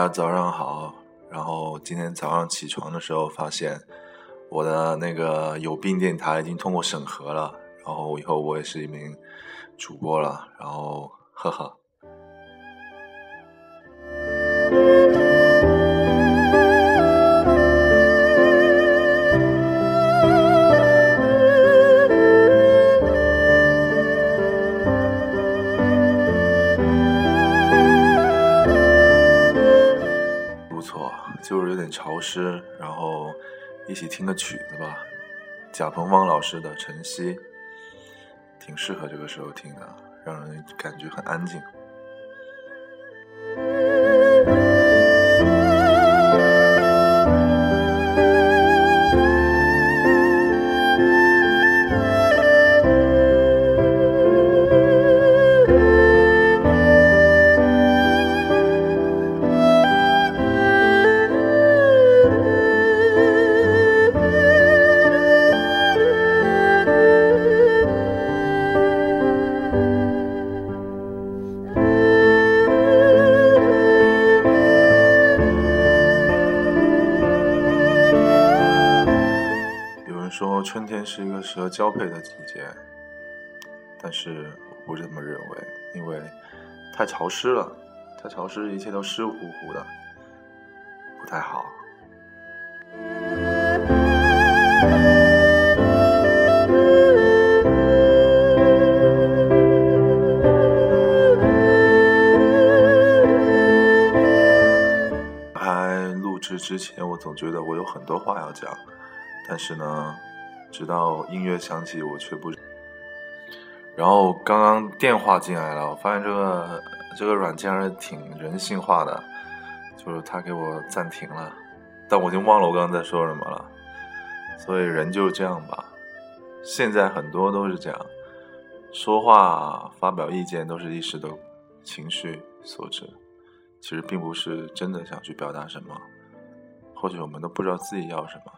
大家早上好。然后今天早上起床的时候，发现我的那个有病电台已经通过审核了。然后以后我也是一名主播了。然后，呵呵。点潮湿，然后一起听个曲子吧，贾鹏芳老师的《晨曦》，挺适合这个时候听的，让人感觉很安静。春天是一个适合交配的季节，但是我不这么认为，因为太潮湿了，太潮湿，一切都湿乎乎的，不太好。拍录制之前，我总觉得我有很多话要讲，但是呢。直到音乐响起，我却不。然后刚刚电话进来了，我发现这个这个软件还是挺人性化的，就是他给我暂停了，但我已经忘了我刚刚在说什么了。所以人就是这样吧，现在很多都是这样，说话发表意见都是一时的情绪所致，其实并不是真的想去表达什么，或许我们都不知道自己要什么。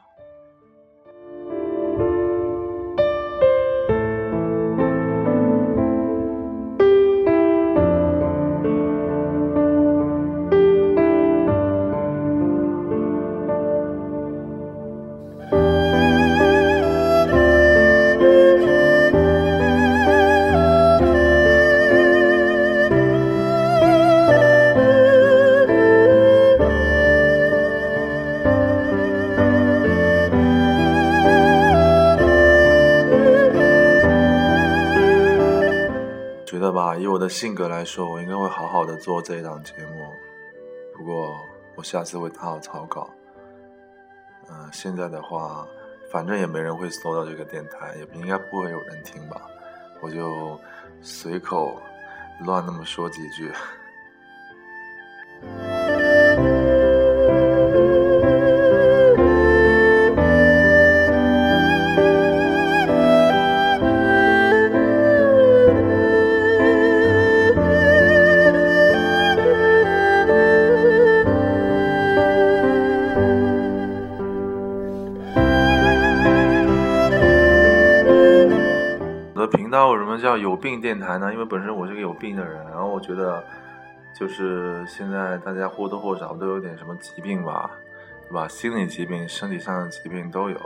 吧，以我的性格来说，我应该会好好的做这一档节目。不过，我下次会打好草稿。嗯，现在的话，反正也没人会搜到这个电台，也应该不会有人听吧。我就随口乱那么说几句。频道为什么叫有病电台呢？因为本身我是个有病的人，然后我觉得，就是现在大家或多或少都有点什么疾病吧，对吧？心理疾病、身体上的疾病都有，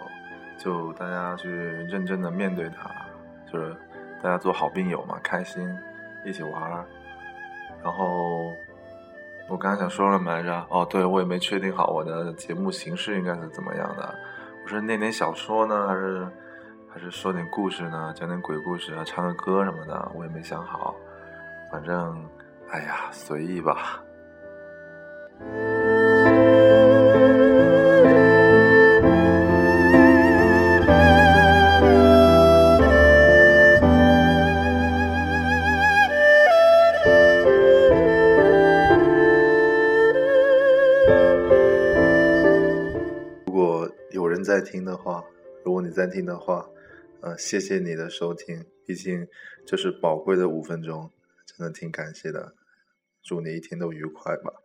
就大家去认真的面对它，就是大家做好病友嘛，开心一起玩儿。然后我刚才想说什么来着？哦，对，我也没确定好我的节目形式应该是怎么样的，我是念点小说呢，还是？还是说点故事呢，讲点鬼故事啊，唱个歌什么的，我也没想好。反正，哎呀，随意吧。如果有人在听的话，如果你在听的话。呃，谢谢你的收听，毕竟就是宝贵的五分钟，真的挺感谢的。祝你一天都愉快吧。